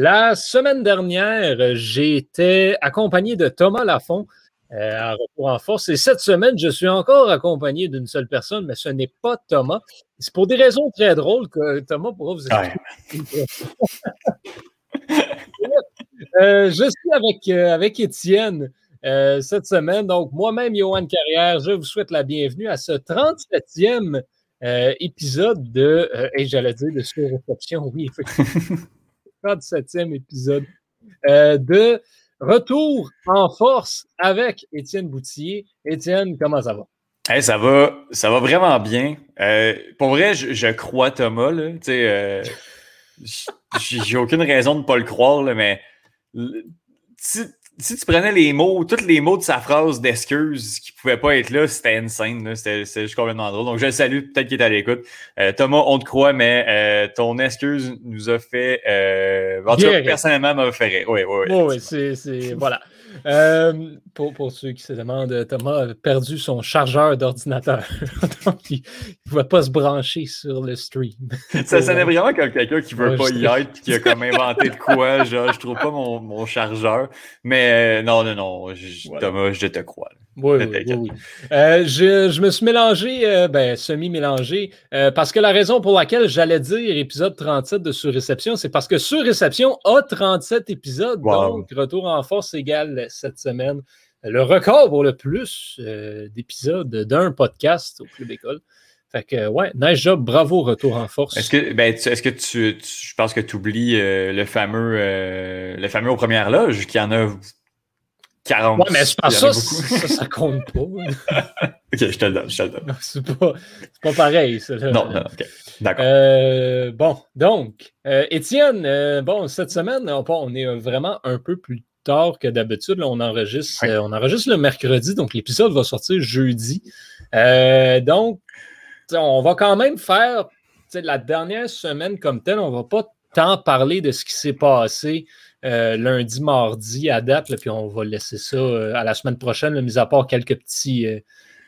La semaine dernière, été accompagné de Thomas Lafont euh, à Retour en Force. Et cette semaine, je suis encore accompagné d'une seule personne, mais ce n'est pas Thomas. C'est pour des raisons très drôles que Thomas pourra vous expliquer. Euh, je suis avec, euh, avec Étienne cette semaine. Donc, moi-même, Johan Carrière, je vous souhaite la bienvenue à ce 37e épisode de, et j'allais dire de sur-réception, oui, effectivement. 37e épisode de Retour en force avec Étienne Boutillier. Étienne, comment ça va? ça va, ça va vraiment bien. Euh, pour vrai, je, crois Thomas. Euh, j'ai aucune raison de ne pas le croire, là, mais si tu prenais les mots, tous les mots de sa phrase d'excuse qui ne pouvaient pas être là, c'était insane. C'était juste complètement drôle. Donc, je le salue, peut-être qu'il est à l'écoute. Euh, Thomas, on te croit, mais euh, ton excuse nous a fait. Euh, en tout cas, personnellement, m'a fait rire. Oui, oui, oui. Oui, c'est. Voilà. Euh, pour, pour, ceux qui se demandent, Thomas a perdu son chargeur d'ordinateur. Donc, il ne pouvait pas se brancher sur le stream. Ça sonnait vraiment comme quelqu'un qui ne veut pas y être et qui a comme inventé de quoi. Genre, je trouve pas mon, mon chargeur. Mais euh, non, non, non, Thomas, je te crois. Oui, oui, oui. Euh, je, je, me suis mélangé, euh, ben, semi-mélangé, parce que la raison pour laquelle j'allais dire épisode 37 de Surréception, c'est parce que Surréception a 37 épisodes, donc Retour en force égale cette semaine le record pour le plus d'épisodes d'un podcast au Club École. Fait que, ouais, nice job, bravo, retour en force. Est-ce que, ben, est-ce que tu, je pense que tu oublies le fameux, le fameux aux premières loges, qui en a 40. Ouais, mais c'est pas ça, ça, ça, compte pas. ok, je te le donne, je te le donne. C'est pas, pas pareil, ça. Non, non, ok. D'accord. Euh, bon, donc, euh, Étienne, euh, bon, cette semaine, on, on, est vraiment un peu plus tard que d'habitude. On enregistre, on enregistre le mercredi, donc l'épisode va sortir jeudi. donc, on va quand même faire la dernière semaine comme telle, on va pas tant parler de ce qui s'est passé euh, lundi, mardi à date, puis on va laisser ça euh, à la semaine prochaine, mis à part quelques petits, euh,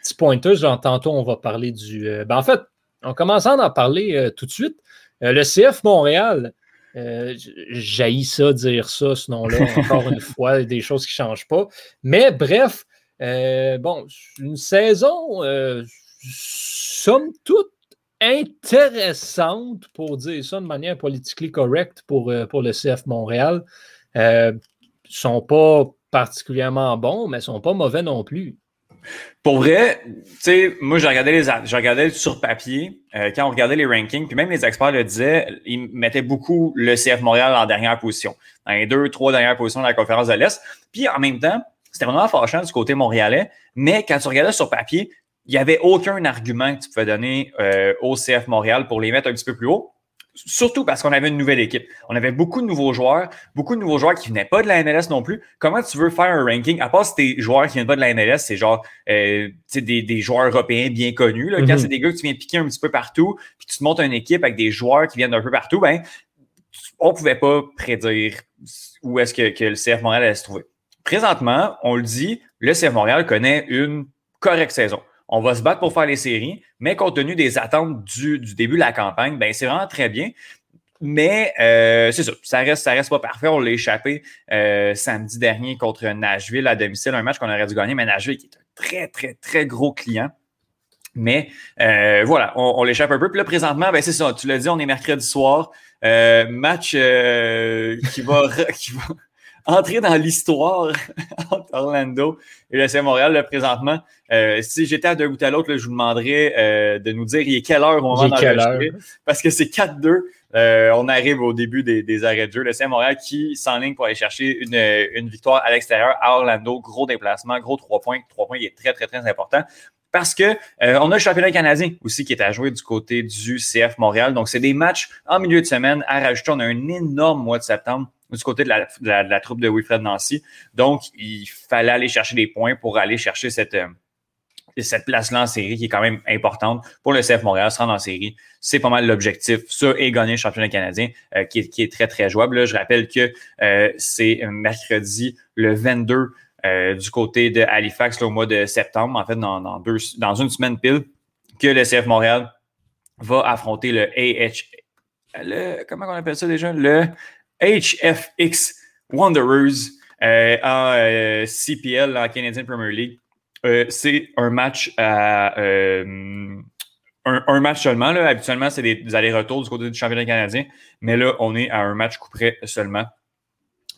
petits pointers. Genre, tantôt, on va parler du. Ben, en fait, en commençant d'en parler tout de suite, le CF Montréal, j'ai ça, dire ça, ce nom-là, encore une fois, des choses qui ne changent pas. Mais bref, bon, une saison, somme toute, intéressante, pour dire ça de manière politiquement correcte pour, euh, pour le CF Montréal. Euh, sont pas particulièrement bons, mais sont pas mauvais non plus. Pour vrai, tu sais, moi, j'ai regardé les, sur papier, euh, quand on regardait les rankings, puis même les experts le disaient, ils mettaient beaucoup le CF Montréal en dernière position, dans les deux, trois dernières positions de la conférence de l'Est. Puis en même temps, c'était vraiment fâchant du côté montréalais, mais quand tu regardais sur papier, il n'y avait aucun argument que tu pouvais donner euh, au CF Montréal pour les mettre un petit peu plus haut. Surtout parce qu'on avait une nouvelle équipe. On avait beaucoup de nouveaux joueurs, beaucoup de nouveaux joueurs qui ne venaient pas de la MLS non plus. Comment tu veux faire un ranking, à part si tes joueurs qui viennent pas de la MLS, c'est genre euh, des, des joueurs européens bien connus. Là. Quand mm-hmm. c'est des gars que tu viens piquer un petit peu partout, puis tu te montes une équipe avec des joueurs qui viennent d'un peu partout, ben, on ne pouvait pas prédire où est-ce que, que le CF Montréal allait se trouver. Présentement, on le dit, le CF Montréal connaît une correcte saison on va se battre pour faire les séries, mais compte tenu des attentes du, début de la campagne, ben c'est vraiment très bien. Mais euh, c'est ça, ça reste, ça reste pas parfait. On l'a échappé euh, samedi dernier contre Nashville à domicile, un match qu'on aurait dû gagner, mais Nashville qui est un très, très, très gros client. Mais euh, voilà, on, l'échappe un peu. Puis là, présentement, ben c'est ça, tu l'as dit, on est mercredi soir. match qui va, qui va entrer dans l'histoire entre Orlando et le CF Montréal là, présentement. Euh, si j'étais à deux bout à l'autre, je vous demanderais euh, de nous dire il est quelle heure au moment d'enregistrer. Parce que c'est 4-2. Euh, on arrive au début des, arrêts de jeu. Le CF Montréal qui s'enligne pour aller chercher une, une victoire à l'extérieur à Orlando. Gros déplacement, gros trois points. Trois points, il est très, très, très important parce que on a le championnat canadien aussi qui est à jouer du côté du CF Montréal. Donc, c'est des matchs en milieu de semaine à rajouter. On a un énorme mois de septembre du côté de la, troupe de Wilfred Nancy. Donc, il fallait aller chercher des points pour aller chercher cette, euh, cette place-là en série qui est quand même importante pour le CF Montréal, se rendre en série. C'est pas mal l'objectif. Ça et gagner le championnat canadien euh, qui, est, très, très jouable. je rappelle que euh, c'est mercredi le 22 du côté de Halifax au mois de septembre, en fait, dans, dans, deux, dans une semaine pile, que le CF Montréal va affronter le AH. Le, comment on appelle ça déjà? Le HFX Wanderers en CPL, en Canadian Premier League. c'est un match à un, match seulement. Là. Habituellement, c'est des, allers-retours du côté du championnat canadien, mais là, on est à un match coup près seulement.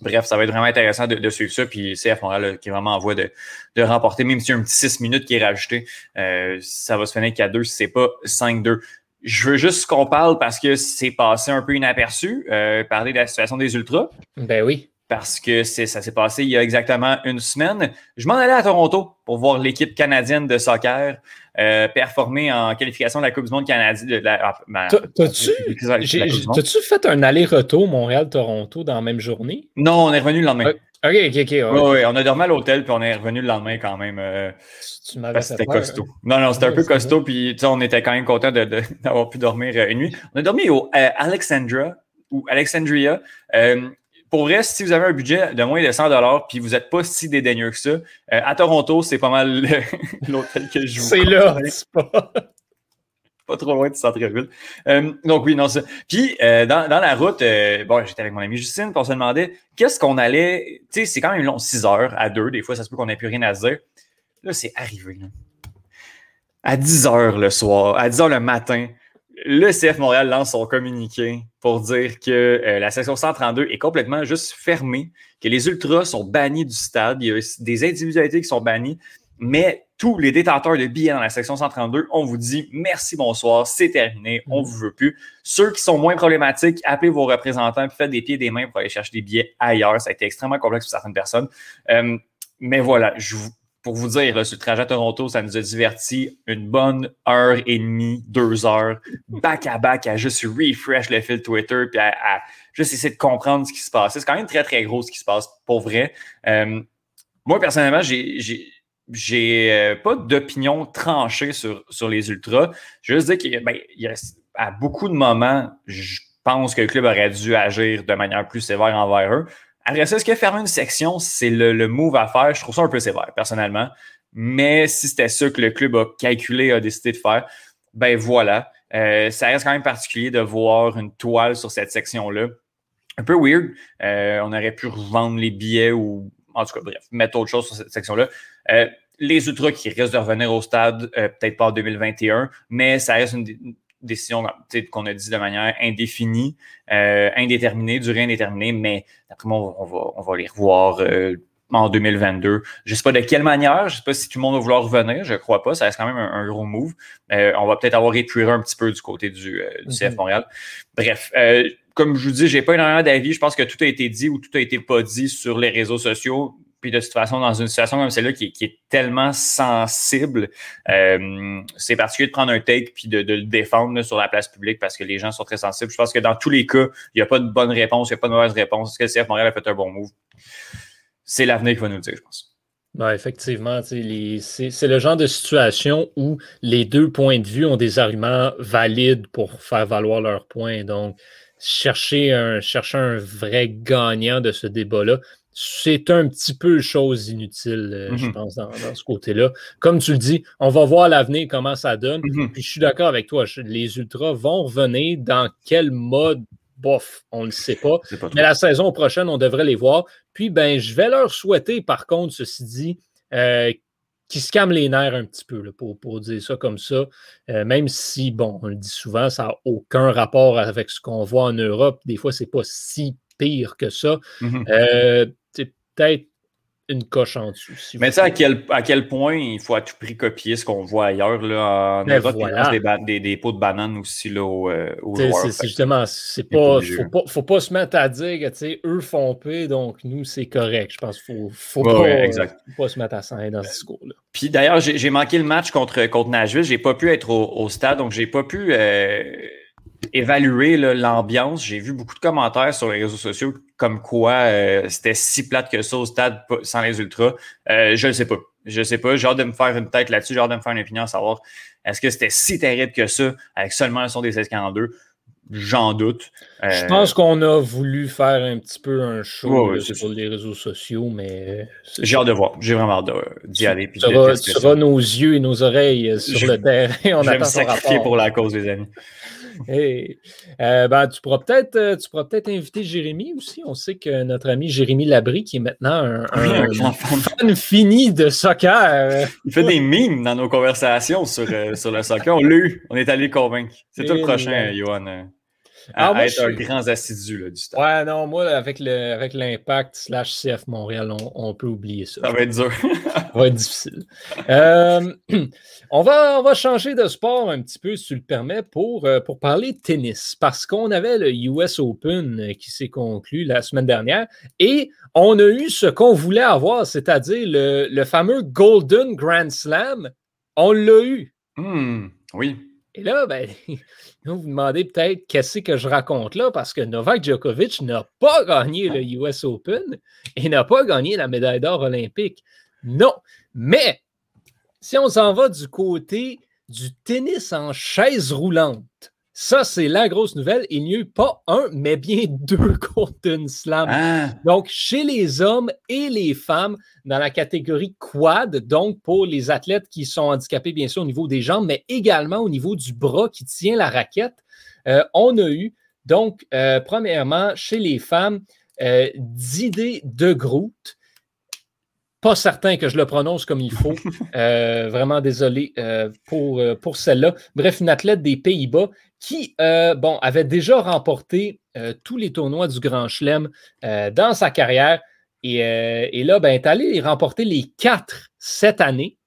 Bref, ça va être vraiment intéressant de, suivre ça. Puis CF Montréal qui est vraiment en voie de, remporter, même s'il y a un petit 6 minutes qui est rajouté, euh, ça va se finir qu'à 2 si c'est pas 5-2. Je veux juste qu'on parle parce que c'est passé un peu inaperçu, euh, parler de la situation des Ultras. Ben oui parce que ça s'est passé il y a exactement une semaine. Je m'en allais à Toronto pour voir l'équipe canadienne de soccer euh, performer en qualification de la Coupe du Monde canadienne. Ah, ben, T'as-tu fait un aller-retour Montréal-Toronto dans la même journée? Non, on est revenu le lendemain. OK, OK, OK. Oui, on a dormi à l'hôtel, puis on est revenu le lendemain quand même. Euh, c'était costaud. Hein? Non, non, c'était un peu costaud, puis on était quand même content d'avoir pu dormir euh, une nuit. On a dormi au Alexandra, ou Alexandria pour vrai, si vous avez un budget de moins de 100 puis vous n'êtes pas si dédaigneux que ça, euh, à Toronto, c'est pas mal l'hôtel que je vous C'est là, c'est pas. Pas trop loin du centre-ville. Euh, donc oui, non, ça. Puis euh, dans, la route, bon, j'étais avec mon ami Justine, puis on se demandait qu'est-ce qu'on allait. Tu sais, c'est quand même long, 6 heures à 2, des fois, ça se peut qu'on n'ait plus rien à se dire. Là, c'est arrivé. À 10 heures le soir, à 10 heures le matin, le CF Montréal lance son communiqué pour dire que euh, la section 132 est complètement juste fermée, que les ultras sont bannis du stade, il y a des individualités qui sont bannies, mais tous les détenteurs de billets dans la section 132, on vous dit merci, bonsoir, c'est terminé, on ne vous veut plus. Ceux qui sont moins problématiques, appelez vos représentants, faites des pieds et des mains pour aller chercher des billets ailleurs. Ça a été extrêmement complexe pour certaines personnes. Euh, mais voilà, je vous, pour vous dire, là, sur le trajet à Toronto, ça nous a diverti une bonne heure et demie, deux heures, back à back, à juste refresh le fil Twitter, puis à, juste essayer de comprendre ce qui se passe. C'est quand même très, très gros ce qui se passe, pour vrai. Euh, moi, personnellement, j'ai, j'ai, euh, pas d'opinion tranchée sur, sur les Ultras. Je veux juste dire qu'à ben, beaucoup de moments, je pense que le club aurait dû agir de manière plus sévère envers eux. Après ça, est-ce que fermer une section, c'est le, move à faire? Je trouve ça un peu sévère, personnellement. Mais si c'était ça que le club a calculé, a décidé de faire, ben voilà. Euh, ça reste quand même particulier de voir une toile sur cette section-là. Un peu weird. Euh, on aurait pu revendre les billets ou, en tout cas, bref, mettre autre chose sur cette section-là. Euh, les Ultras qui risquent de revenir au stade, peut-être pas en 2021, mais ça reste une, décision qu'on a dit de manière indéfinie, euh, indéterminée, durée indéterminée, mais d'après moi, on va, on va les revoir euh, en 2022. Je ne sais pas de quelle manière, je ne sais pas si tout le monde va vouloir revenir, je ne crois pas, ça reste quand même un, gros move. Euh, on va peut-être avoir épuré un petit peu du côté du, du CF mhm. Montréal. Bref, comme je vous dis, je n'ai pas énormément d'avis. Je pense que tout a été dit ou tout a été pas dit sur les réseaux sociaux. Puis de toute façon, dans une situation comme celle-là qui, est tellement sensible, euh, c'est particulier de prendre un take puis de, le défendre sur la place publique parce que les gens sont très sensibles. Je pense que dans tous les cas, il n'y a pas de bonne réponse, il n'y a pas de mauvaise réponse. Est-ce que le CF Montréal a fait un bon move? C'est l'avenir qui va nous le dire, je pense. Ben, effectivement, c'est le genre de situation où les deux points de vue ont des arguments valides pour faire valoir leurs points. Donc, chercher un, chercher un vrai gagnant de ce débat-là, c'est un petit peu chose inutile, euh, je mm-hmm. pense, dans, ce côté-là. Comme tu le dis, on va voir l'avenir, comment ça donne. Mm-hmm. Puis je suis d'accord avec toi, les Ultras vont revenir dans quel mode, bof, on ne le sait pas. Mais la saison prochaine, on devrait les voir. Puis, ben, je vais leur souhaiter, par contre, ceci dit, euh, qu'ils se calment les nerfs un petit peu, pour, pour, dire ça comme ça. Euh, même si, bon, on le dit souvent, ça n'a aucun rapport avec ce qu'on voit en Europe. Des fois, c'est pas si pire que ça. Mm-hmm peut-être une coche en dessous. mais tu sais, à quel, à quel point il faut à tout prix copier ce qu'on voit ailleurs. Là, en ben Europe, des, des, pots de bananes aussi là, au, euh, C'est justement, c'est pas, faut pas, faut pas se mettre à dire que eux font paix, donc nous, c'est correct. Je pense qu'il faut, faut, pas, pas, se mettre à ça dans ce discours-là. Puis d'ailleurs, j'ai manqué le match contre, contre Nashville. J'ai pas pu être au, stade, donc j'ai pas pu. Euh, évaluer l'ambiance. J'ai vu beaucoup de commentaires sur les réseaux sociaux comme quoi euh, c'était si plate que ça au stade sans les ultras. Euh, je ne sais pas. Je ne sais pas. J'ai hâte de me faire une tête là-dessus. J'ai hâte de me faire une opinion, à savoir est-ce que c'était si terrible que ça avec seulement le son des 1642. J'en doute. Je pense euh, qu'on a voulu faire un petit peu un show sur les réseaux sociaux, mais. J'ai hâte de voir. J'ai vraiment hâte d'y aller. Tu auras nos yeux et nos oreilles sur le terrain. On je vais me sacrifier pour la cause, des amis. Euh, ben, tu pourras peut-être euh, peut inviter Jérémy aussi. On sait que notre ami Jérémy Labry, qui est maintenant un, fan fini de soccer. Il fait des mimes dans nos conversations sur, sur le soccer. On l'a eu. On est allé le convaincre. C'est toi le prochain, Johan à, ah, être un grand assidu là, du temps. Ouais, non, moi, avec, le, avec l'impact slash CF Montréal, on, peut oublier ça. Ça va être dur. ça va être difficile. Euh, on, va, on va changer de sport un petit peu, si tu le permets, pour, euh, pour parler de tennis. Parce qu'on avait le US Open euh, qui s'est conclu la semaine dernière et on a eu ce qu'on voulait avoir, c'est-à-dire le, le fameux Golden Grand Slam. On l'a eu. Hmm, oui. Et là, ben, vous vous demandez peut-être qu'est-ce que je raconte là, parce que Novak Djokovic n'a pas gagné le US Open et n'a pas gagné la médaille d'or olympique. Non. Mais si on s'en va du côté du tennis en chaise roulante, ça, c'est la grosse nouvelle. Il n'y a eu pas un, mais bien deux Golden Slam. Ah. Donc, chez les hommes et les femmes, dans la catégorie quad, donc pour les athlètes qui sont handicapés, bien sûr, au niveau des jambes, mais également au niveau du bras qui tient la raquette, euh, on a eu, donc, euh, premièrement, chez les femmes, euh, d'idées de Groot. Pas certain que je le prononce comme il faut. vraiment désolé pour, pour celle-là. Bref, une athlète des Pays-Bas qui, euh, bon, avait déjà remporté euh, tous les tournois du Grand Chelem euh, dans sa carrière. Et, là, ben, est allé remporter les quatre cette année.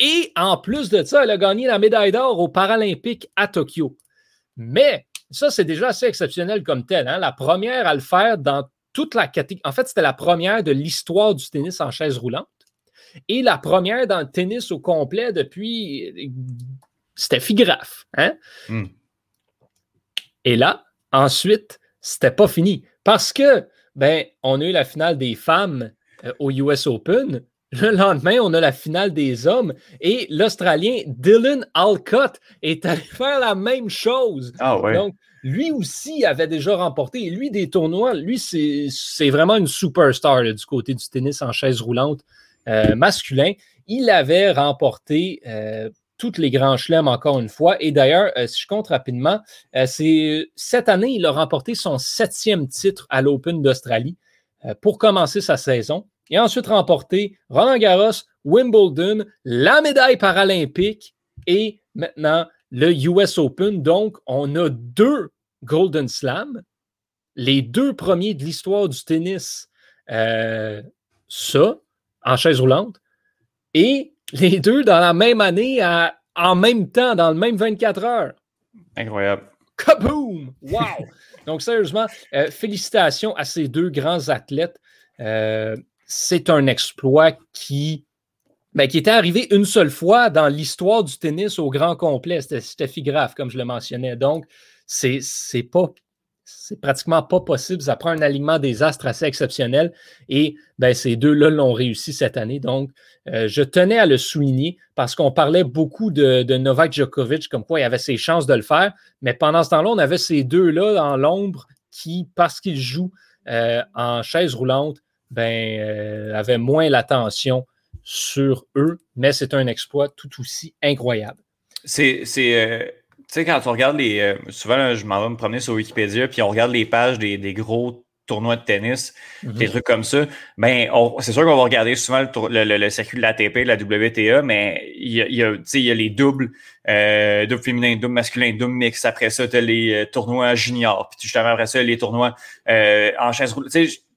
Et en plus de ça, elle a gagné la médaille d'or aux Paralympiques à Tokyo. Mais ça, c'est déjà assez exceptionnel comme tel. Hein. La première à le faire dans toute la catégorie. En fait, c'était la première de l'histoire du tennis en chaise roulante. Et la première dans le tennis au complet depuis. C'était Figraf. Hein? Hmm. Et là, ensuite, c'était pas fini. Parce que, ben, on a eu la finale des femmes euh, au US Open. Le lendemain, on a la finale des hommes et l'Australien Dylan Alcott est allé faire la même chose. Ah ouais. Donc, lui aussi avait déjà remporté. Lui, des tournois, lui, c'est vraiment une superstar du côté du tennis en chaise roulante euh, masculin. Il avait remporté euh, toutes les grands chelems encore une fois. Et d'ailleurs, euh, si je compte rapidement, euh, c'est cette année, il a remporté son septième titre à l'Open d'Australie euh, pour commencer sa saison. Et ensuite remporté Roland Garros, Wimbledon, la médaille paralympique et maintenant le US Open. Donc, on a deux Golden Slam, les deux premiers de l'histoire du tennis. ça, en chaise roulante. Et les deux dans la même année, en même temps, dans le même 24 heures. Incroyable. Kaboom! Wow! Donc, sérieusement, euh, félicitations à ces deux grands athlètes. Euh, c'est un exploit qui, ben, qui était arrivé une seule fois dans l'histoire du tennis au grand complet. C'était grave, comme je le mentionnais. Donc, c'est pas c'est pratiquement pas possible. Ça prend un alignement des astres assez exceptionnel. Et ben, ces deux-là l'ont réussi cette année. Donc, euh, je tenais à le souligner parce qu'on parlait beaucoup de, Novak Djokovic, comme quoi il avait ses chances de le faire. Mais pendant ce temps-là, on avait ces deux-là dans l'ombre qui, parce qu'ils jouent euh, en chaise roulante, ben, euh, avaient moins l'attention sur eux. Mais c'est un exploit tout aussi incroyable. C'est tu sais, quand on regarde les. Euh, souvent, je m'en vais me promener sur Wikipédia, puis on regarde les pages des, gros tournois de tennis, mhm. des trucs comme ça. Ben, c'est sûr qu'on va regarder souvent le, circuit de l'ATP, de la WTA, mais il y a, y a, il y a les doubles, euh, double féminin, double masculin, double mix. Après ça, tu as les euh, tournois juniors. Puis justement, après ça, les tournois euh, en chaise roulante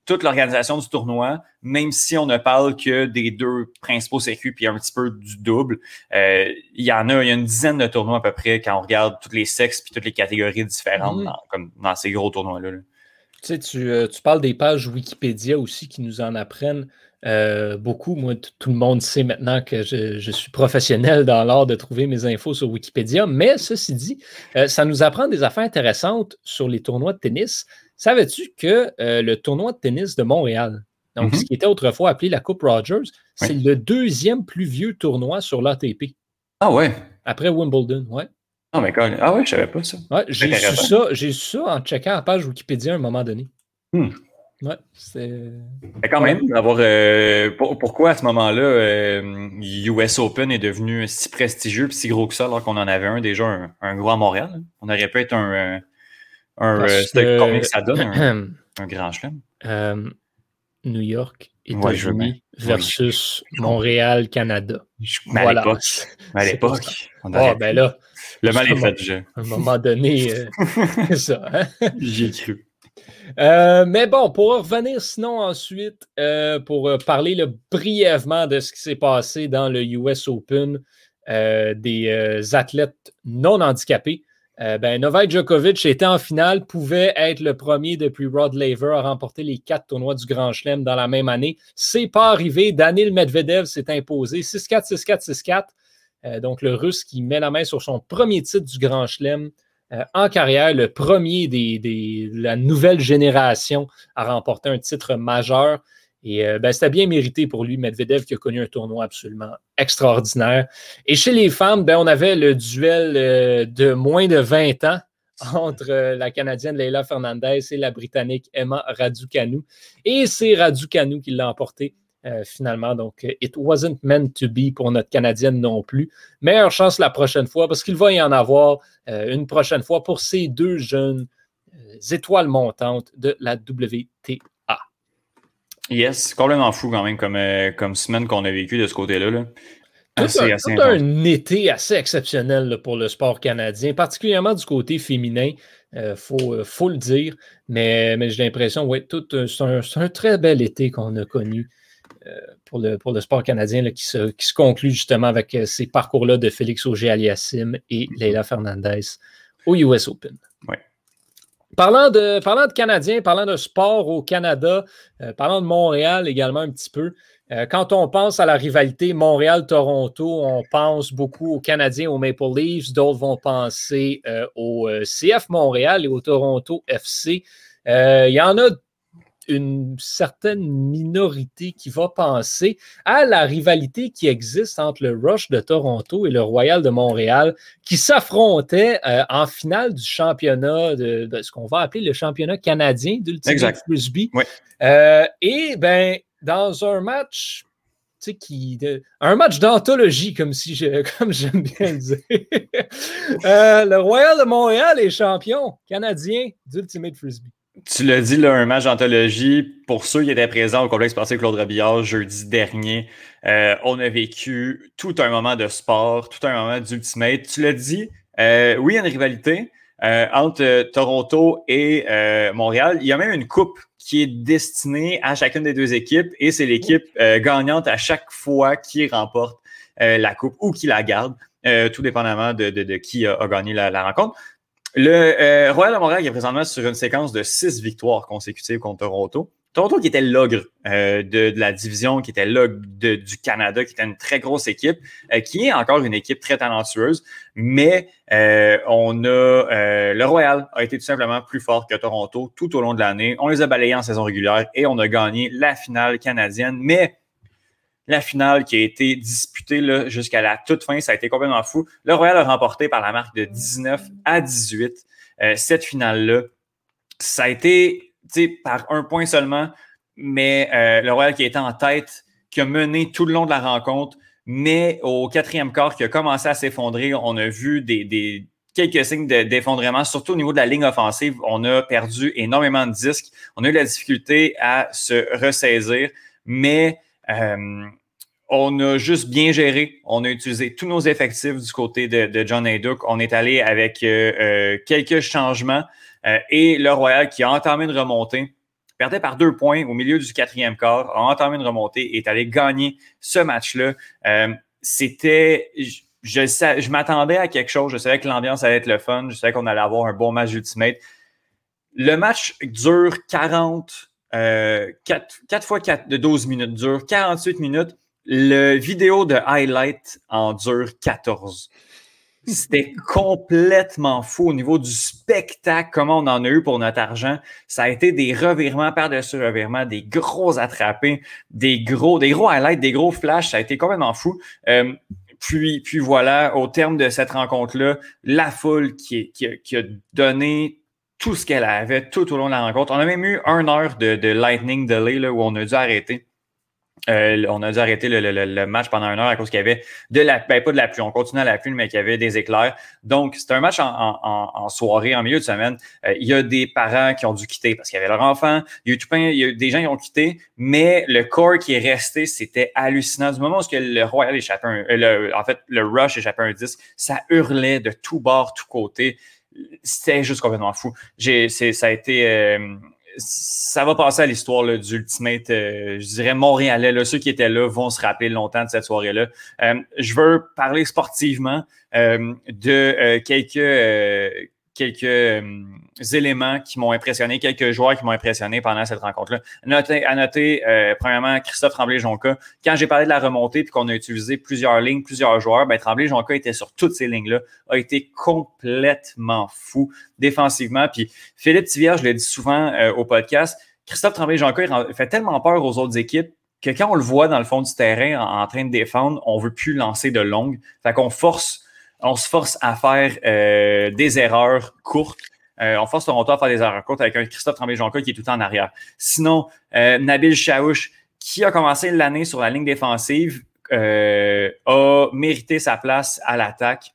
toute l'organisation du tournoi, même si on ne parle que des deux principaux circuits puis un petit peu du double, euh, il y en a, il y a une dizaine de tournois à peu près quand on regarde tous les sexes puis toutes les catégories différentes mm. dans, comme dans ces gros tournois-là. Tu sais, euh, tu, parles des pages Wikipédia aussi qui nous en apprennent euh, beaucoup. Moi, tout le monde sait maintenant que je, suis professionnel dans l'art de trouver mes infos sur Wikipédia. Mais ceci dit, ça nous apprend des affaires intéressantes sur les tournois de tennis. Savais-tu que euh, le tournoi de tennis de Montréal, donc ce mhm. qui était autrefois appelé la Coupe Rogers, c'est le deuxième plus vieux tournoi sur l'ATP. Ah ouais? Après Wimbledon, ouais. Oh my God. Ah ouais, je savais pas ça. Ouais, j'ai su ça, j'ai ça en checkant la page Wikipédia à un moment donné. Hmm. Ouais, c'est. Mais quand même, d'avoir. Euh, pourquoi à ce moment-là, US Open est devenu si prestigieux et si gros que ça, alors qu'on en avait un déjà, un, un, gros à Montréal? On aurait pu être un. Un combien que ça donne, un, grand chelem? New York, États-Unis versus Montréal, Canada. Mais à l'époque, oh, ben là, le mal est fait déjà. À un moment donné, euh, c'est ça. Hein? J'y ai cru. Euh, mais bon, pour revenir sinon ensuite, euh, pour parler brièvement de ce qui s'est passé dans le US Open des athlètes non handicapés. Ben, Novak Djokovic était en finale, pouvait être le premier depuis Rod Laver à remporter les quatre tournois du Grand Chelem dans la même année. C'est pas arrivé. Danil Medvedev s'est imposé 6-4, 6-4, 6-4. Euh, donc, le Russe qui met la main sur son premier titre du Grand Chelem euh, en carrière, le premier de la nouvelle génération à remporter un titre majeur. Et euh, ben, c'était bien mérité pour lui, Medvedev, qui a connu un tournoi absolument extraordinaire. Et chez les femmes, ben, on avait le duel de moins de 20 ans entre la Canadienne Leila Fernandez et la Britannique Emma Raducanu. Et c'est Raducanu qui l'a emporté euh, finalement. Donc, euh, it wasn't meant to be pour notre Canadienne non plus. Meilleure chance la prochaine fois parce qu'il va y en avoir euh, une prochaine fois pour ces deux jeunes étoiles montantes de la WTA. Yes, complètement fou quand même comme, comme semaine qu'on a vécu de ce côté-là. Là. C'est un, été assez exceptionnel pour le sport canadien, particulièrement du côté féminin, il faut, faut, le dire. Mais, mais j'ai l'impression, oui, c'est un, un, très bel été qu'on a connu euh, pour, le, pour le sport canadien qui, se, qui, se, conclut justement avec euh, ces parcours-là de Félix Auger-Aliassime et mhm. Leila Fernandez au US Open. Parlant de, parlant de Canadiens, parlant de sport au Canada, euh, parlant de Montréal également un petit peu, quand on pense à la rivalité Montréal-Toronto, on pense beaucoup aux Canadiens, aux Maple Leafs, d'autres vont penser au CF Montréal et au Toronto FC. Il y en a une certaine minorité qui va penser à la rivalité qui existe entre le Rush de Toronto et le Royal de Montréal, qui s'affrontaient euh, en finale du championnat de, ce qu'on va appeler le championnat canadien d'Ultimate Frisbee. Euh, et ben dans un match qui, un match d'anthologie, comme si je, comme j'aime bien dire. Euh, le Royal de Montréal est champion canadien d'Ultimate Frisbee. Tu l'as dit, là, un match d'anthologie. Pour ceux qui étaient présents au complexe sportif Claude Robillard jeudi dernier, euh, on a vécu tout un moment de sport, tout un moment d'ultimate. Tu l'as dit, euh, oui, il y a une rivalité euh, entre Toronto et Montréal. Il y a même une coupe qui est destinée à chacune des deux équipes et c'est l'équipe gagnante à chaque fois qui remporte la coupe ou qui la garde, tout dépendamment de, qui a, gagné la rencontre. Le euh, Royal de Montréal est présentement sur une séquence de six victoires consécutives contre Toronto. Toronto qui était l'ogre euh, de, la division, qui était l'ogre du Canada, qui était une très grosse équipe, euh, qui est encore une équipe très talentueuse, mais on a le Royal a été tout simplement plus fort que Toronto tout au long de l'année. On les a balayés en saison régulière et on a gagné la finale canadienne, mais la finale qui a été disputée jusqu'à la toute fin, ça a été complètement fou. Le Royal a remporté par la marque de 19 à 18 euh, cette finale-là. Ça a été par un point seulement, mais euh, le Royal qui été en tête, qui a mené tout le long de la rencontre, mais au quatrième quart qui a commencé à s'effondrer, on a vu des, quelques signes d'effondrement, surtout au niveau de la ligne offensive. On a perdu énormément de disques. On a eu la difficulté à se ressaisir, mais euh, on a juste bien géré. On a utilisé tous nos effectifs du côté de, John Haydock. On est allé avec euh, euh, quelques changements et le Royal qui a entamé une remontée perdait par deux points au milieu du quatrième quart, a entamé une remontée et est allé gagner ce match-là. C'était, je, je, m'attendais à quelque chose. Je savais que l'ambiance allait être le fun. Je savais qu'on allait avoir un bon match ultimate. Le match dure 40 4, 4 fois 4 de 12 minutes dure 48 minutes. Le vidéo de highlight en dure 14. C'était complètement fou au niveau du spectacle, comment on en a eu pour notre argent. Ça a été des revirements par-dessus revirements, des gros attrapés, des gros, des gros highlights, des gros flashs. Ça a été complètement fou. Euh, puis, puis voilà, au terme de cette rencontre-là, la foule qui, qui, qui a donné tout ce qu'elle avait tout au long de la rencontre. On a même eu une heure de, de lightning delay là, où on a dû arrêter. Euh, on a dû arrêter le, match pendant une heure à cause qu'il y avait de la, ben pas de la pluie, on continuait à la pluie, mais qu'il y avait des éclairs. Donc, c'était un match en, soirée, en milieu de semaine. Euh, il y a des parents qui ont dû quitter parce qu'il y avait leur enfant. Il y a eu tout plein, il y a des gens qui ont quitté, mais le corps qui est resté, c'était hallucinant. Du moment où le Royal échappait un, euh, en fait, le Rush échappait un disque, ça hurlait de tous bords, tous côtés. C'était juste complètement fou. J'ai, ça a été, ça va passer à l'histoire d'Ultimate, euh, je dirais montréalais. Là, ceux qui étaient là vont se rappeler longtemps de cette soirée-là. Euh, je veux parler sportivement euh, de quelques quelques euh, éléments qui m'ont impressionné, quelques joueurs qui m'ont impressionné pendant cette rencontre-là. à noter, euh, premièrement, Christophe Tremblay-Jonca. Quand j'ai parlé de la remontée puis qu'on a utilisé plusieurs lignes, plusieurs joueurs, ben, Tremblay-Jonca était sur toutes ces lignes-là, a été complètement fou défensivement. Puis Philippe Tivière, je l'ai dit souvent euh, au podcast, Christophe Tremblay-Jonca fait tellement peur aux autres équipes que quand on le voit dans le fond du terrain en, en train de défendre, on veut plus lancer de longue. Fait qu'on force on se force à faire euh, des erreurs courtes. Euh, on force Toronto à faire des erreurs courtes avec Christophe Tremblay-Jonca qui est tout en arrière. Sinon, euh, Nabil Chaouch, qui a commencé l'année sur la ligne défensive, a mérité sa place à l'attaque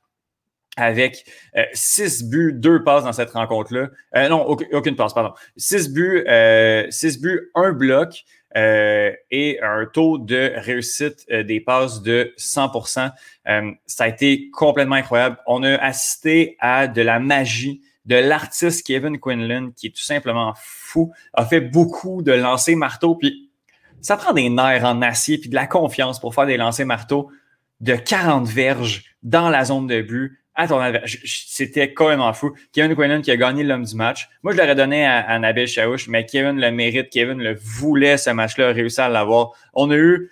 avec six buts, deux passes dans cette rencontre-là. non, aucune, passe, pardon. Six buts, six buts, un bloc. Euh, et un taux de réussite euh, des passes de 100% euh, Ça a été complètement incroyable. On a assisté à de la magie de l'artiste Kevin Quinlan, qui est tout simplement fou, a fait beaucoup de lancers marteau, puis ça prend des nerfs en acier, puis de la confiance pour faire des lancers marteau de 40 verges dans la zone de but à ton C'était complètement fou. Kevin Quinlan qui a gagné l'homme du match. Moi, je l'aurais donné à, Nabil Chaouch, mais Kevin le mérite. Kevin le voulait, ce match-là, a à l'avoir. On a eu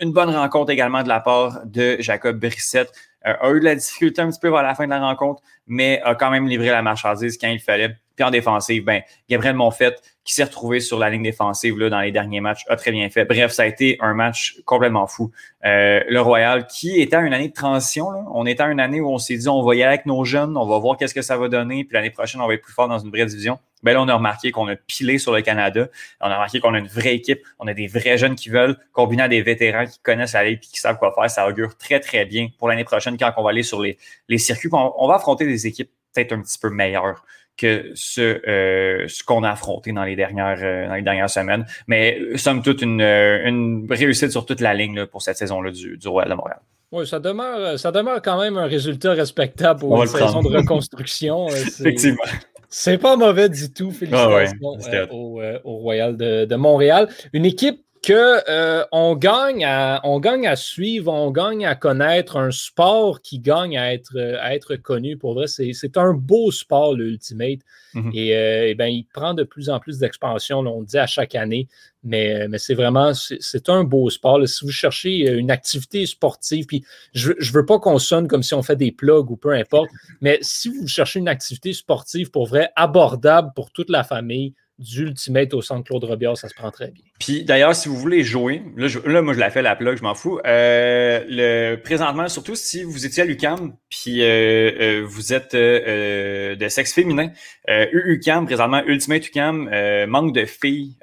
une bonne rencontre également de la part de Jacob Brissette. Euh, a eu de la difficulté un petit peu vers la fin de la rencontre, mais a quand même livré la marchandise quand il fallait. Puis en défensive, ben, Gabriel Monfett, qui s'est retrouvé sur la ligne défensive là, dans les derniers matchs, a très bien fait. Bref, ça a été un match complètement fou. Euh, le Royal, qui était une année de transition, là. on était une année où on s'est dit on va y aller avec nos jeunes, on va voir qu'est-ce que ça va donner, puis l'année prochaine, on va être plus fort dans une vraie division. Ben là, on a remarqué qu'on a pilé sur le Canada. On a remarqué qu'on a une vraie équipe. On a des vrais jeunes qui veulent, combiner à des vétérans qui connaissent la ligue et qui savent quoi faire. Ça augure très, très bien pour l'année prochaine quand on va aller sur les, les circuits. On va affronter des équipes peut-être un petit peu meilleures que ce, euh, ce qu'on a affronté dans les dernières, euh, dans les dernières semaines. Mais somme toute, une, euh, une réussite sur toute la ligne pour cette saison-là du, du Royal de Montréal. Oui, ça demeure, ça demeure quand même un résultat respectable pour une saison de reconstruction. Effectivement. C'est pas mauvais du tout. Félicitations ah au, au, Royal de, de, Montréal. Une équipe que euh, on, gagne à, on gagne à suivre, on gagne à connaître un sport qui gagne à être, à être connu. Pour vrai, c'est un beau sport, l'Ultimate. Mhm. Et, euh, ben, il prend de plus en plus d'expansion, on le dit à chaque année. Mais, mais c'est vraiment, c'est un beau sport. Si vous cherchez une activité sportive, puis je ne veux pas qu'on sonne comme si on fait des plugs ou peu importe, mais si vous cherchez une activité sportive pour vrai, abordable pour toute la famille, d'Ultimate au centre Claude Robillard, ça se prend très bien. Puis d'ailleurs, si vous voulez jouer, là, moi je la fais la plug, je m'en fous. Euh, le, présentement, surtout si vous étiez à l'UCAM, puis euh, euh, vous êtes de sexe féminin, UCAM, présentement Ultimate UCAM, manque de filles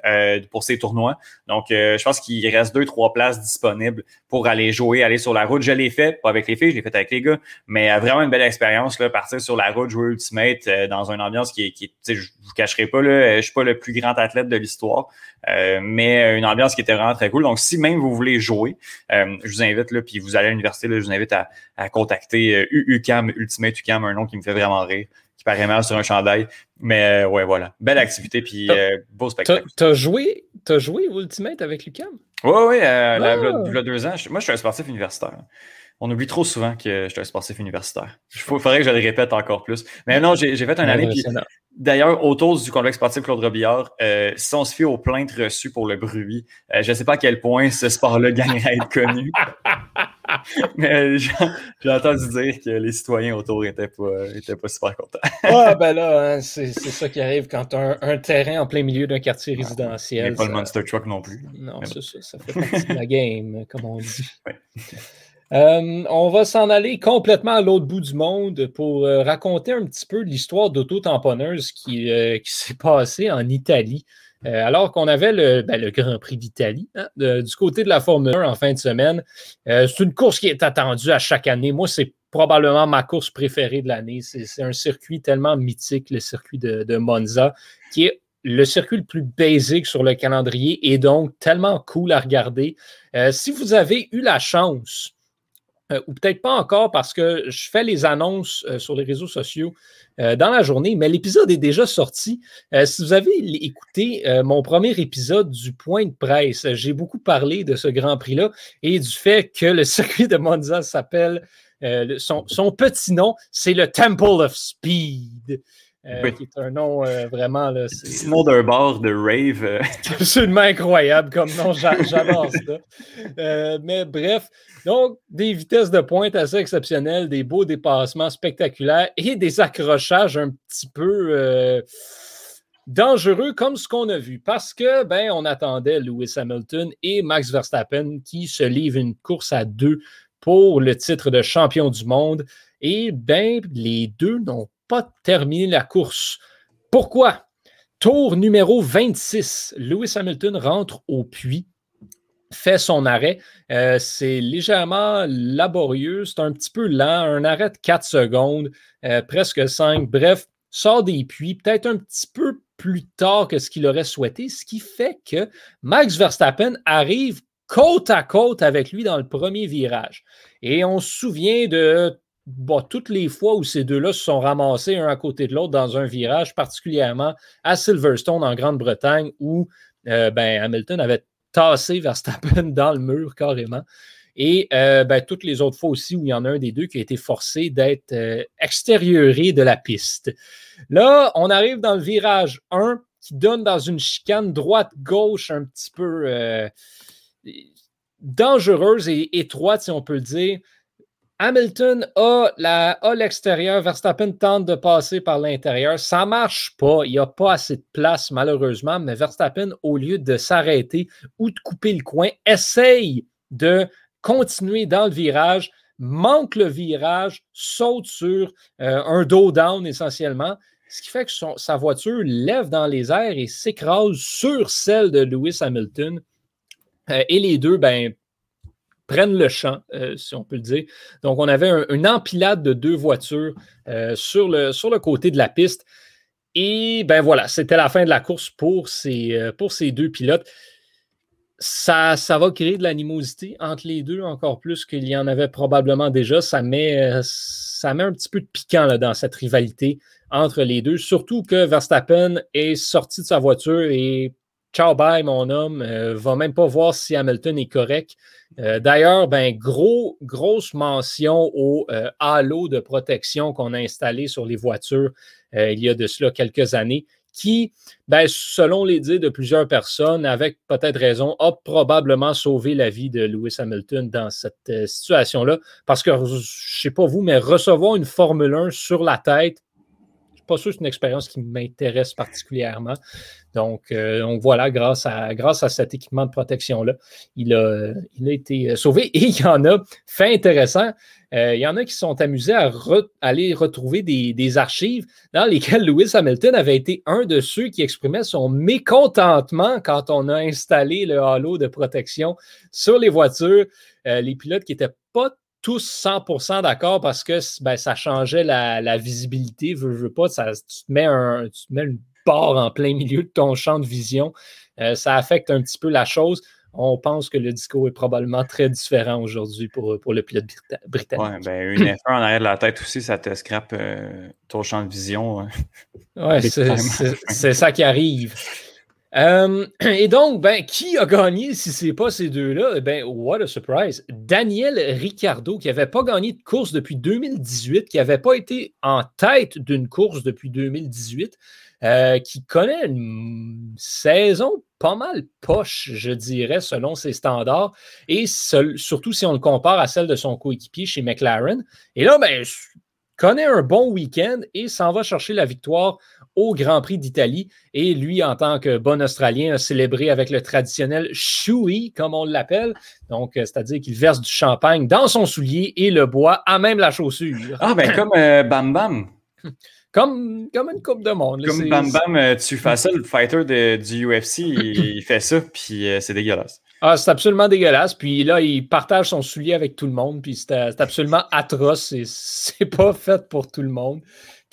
pour ces tournois. Donc, je pense qu'il reste deux, trois places disponibles pour aller jouer, aller sur la route. Je l'ai fait, pas avec les filles, je l'ai fait avec les gars, mais vraiment une belle expérience, là, partir sur la route, jouer Ultimate dans une ambiance qui est, qui, je vous cacherai pas, là, je suis pas le plus grand athlète de l'histoire, mais mais une ambiance qui était vraiment très cool. Donc, si même vous voulez jouer, euh, je vous invite, là, puis vous allez à l'université, je vous invite à, contacter UUCAM, euh, Ultimate UCAM, un nom qui me fait vraiment rire, qui paraît mal sur un chandail. Mais euh, ouais, voilà. Belle activité, puis beau spectacle. T'as joué, as joué Ultimate avec l'UCAM? Oui, oui, il y a deux ans. Moi, je suis un sportif universitaire. On oublie trop souvent que je suis un sportif universitaire. Il faudrait que je le répète encore plus. Mais non, j'ai fait un année. D'ailleurs, autour du complexe sportif Claude Robillard, euh, si on se fie aux plaintes reçues pour le bruit, euh, je ne sais pas à quel point ce sport-là gagnerait à être connu. Mais j'ai entendu dire que les citoyens autour n'étaient pas, étaient pas super contents. ah, ben là, hein, c'est ça qui arrive quand tu as un, terrain en plein milieu d'un quartier résidentiel. Et pas le Monster Truck non plus. Non, c'est ça. Ça fait partie de la game, comme on dit. Euh, on va s'en aller complètement à l'autre bout du monde pour euh, raconter un petit peu l'histoire d'auto-tamponneuse qui, euh, qui s'est passée en Italie. alors qu'on avait le, ben, Grand Prix d'Italie hein, du côté de la Formule 1 en fin de semaine. c'est une course qui est attendue à chaque année. Moi, c'est probablement ma course préférée de l'année. C'est un circuit tellement mythique, le circuit de, de Monza, qui est le circuit le plus basique sur le calendrier et donc tellement cool à regarder. si vous avez eu la chance euh, ou peut-être pas encore parce que je fais les annonces euh, sur les réseaux sociaux euh, dans la journée, mais l'épisode est déjà sorti. si vous avez écouté mon premier épisode du point de presse, j'ai beaucoup parlé de ce Grand Prix-là et du fait que le circuit de Monza s'appelle, son, son, petit nom, c'est le Temple of Speed. Euh, qui est un nom euh, vraiment. Là, c'est nom d'un bar de rave. Euh. absolument incroyable comme nom, j'adore ça. mais bref, donc des vitesses de pointe assez exceptionnelles, des beaux dépassements spectaculaires et des accrochages un petit peu dangereux comme ce qu'on a vu parce que ben on attendait Lewis Hamilton et Max Verstappen qui se livrent une course à deux pour le titre de champion du monde et ben les deux n'ont pas terminé la course. Pourquoi? Tour numéro 26. Lewis Hamilton rentre au puits, fait son arrêt. Euh, c'est légèrement laborieux, c'est un petit peu lent, un arrêt de 4 secondes, euh, presque 5. Bref, sort des puits, peut-être un petit peu plus tard que ce qu'il aurait souhaité, ce qui fait que Max Verstappen arrive côte à côte avec lui dans le premier virage. Et on se souvient de toutes les fois où ces deux-là se sont ramassés un à côté de l'autre dans un virage, particulièrement à Silverstone en Grande-Bretagne, où euh, ben, Hamilton avait tassé Verstappen dans le mur carrément. Et euh, ben, toutes les autres fois aussi où il y en a un des deux qui a été forcé d'être euh, de la piste. Là, on arrive dans le virage 1 qui donne dans une chicane droite-gauche un petit peu dangereuse et étroite, si on peut le dire. Hamilton a, l'extérieur, Verstappen tente de passer par l'intérieur. Ça ne marche pas. Il n'y a pas assez de place, malheureusement. Mais Verstappen, au lieu de s'arrêter ou de couper le coin, essaye de continuer dans le virage, manque le virage, saute sur euh, un dos down essentiellement. Ce qui fait que sa voiture lève dans les airs et s'écrase sur celle de Lewis Hamilton. Euh, et les deux, ben, prennent le champ, euh, si on peut le dire. Donc, on avait une empilade de deux voitures euh, sur, le, côté de la piste. Et ben voilà, c'était la fin de la course pour ces, euh, pour ces deux pilotes. Ça, ça va créer de l'animosité entre les deux, encore plus qu'il y en avait probablement déjà. Ça met, ça un petit peu de piquant là, dans cette rivalité entre les deux, surtout que Verstappen est sorti de sa voiture et ciao, bye, mon homme, euh, va même pas voir si Hamilton est correct. Euh, d'ailleurs, ben, gros, grosse mention au euh, halo de protection qu'on a installé sur les voitures il y a de cela quelques années, qui, ben, selon les dires de plusieurs personnes, avec peut-être raison, a probablement sauvé la vie de Lewis Hamilton dans cette situation-là. Parce que, je ne sais pas vous, mais recevoir une Formule 1 sur la tête, pas sûr que c'est une expérience qui m'intéresse particulièrement. Donc, euh, voilà, grâce à, grâce à cet équipement de protection-là, il a, il a été euh, sauvé. Et il y en a, fait intéressant, euh, il y en a qui sont amusés à aller retrouver des, archives dans lesquelles Lewis Hamilton avait été un de ceux qui exprimait son mécontentement quand on a installé le halo de protection sur les voitures. les pilotes qui n'étaient pas tous 100% d'accord parce que ben, ça changeait la, visibilité. Veux, veux pas, ça, tu, te mets un, tu te mets une part en plein milieu de ton champ de vision. Euh, ça affecte un petit peu la chose. On pense que le discours est probablement très différent aujourd'hui pour, pour le pilote britannique. Ouais, ben, une F1 en arrière de la tête aussi, ça te scrape euh, ton champ de vision. Hein. Oui, c'est ça qui arrive. Euh, et donc, ben, qui a gagné si ce n'est pas ces deux-là? Eh ben, what a surprise! Daniel Ricciardo, qui n'avait pas gagné de course depuis 2018, qui n'avait pas été en tête d'une course depuis 2018, euh, qui connaît une saison pas mal poche, je dirais, selon ses standards, et surtout si on le compare à celle de son coéquipier chez McLaren. Et là, ben, connaît un bon week-end et s'en va chercher la victoire au Grand Prix d'Italie. Et lui, en tant que bon Australien, a célébré avec le traditionnel choui, comme on l'appelle. Donc, c'est-à-dire qu'il verse du champagne dans son soulier et le boit à même la chaussure. Ah, ben comme Bam Bam. Comme, comme une Coupe de Monde. comme Bam Bam, tu fais ça, le fighter de, du UFC, il, fait ça, puis c'est dégueulasse. Ah, c'est absolument dégueulasse. Puis là, il partage son soulier avec tout le monde. Puis c'est absolument atroce. Et c'est pas fait pour tout le monde.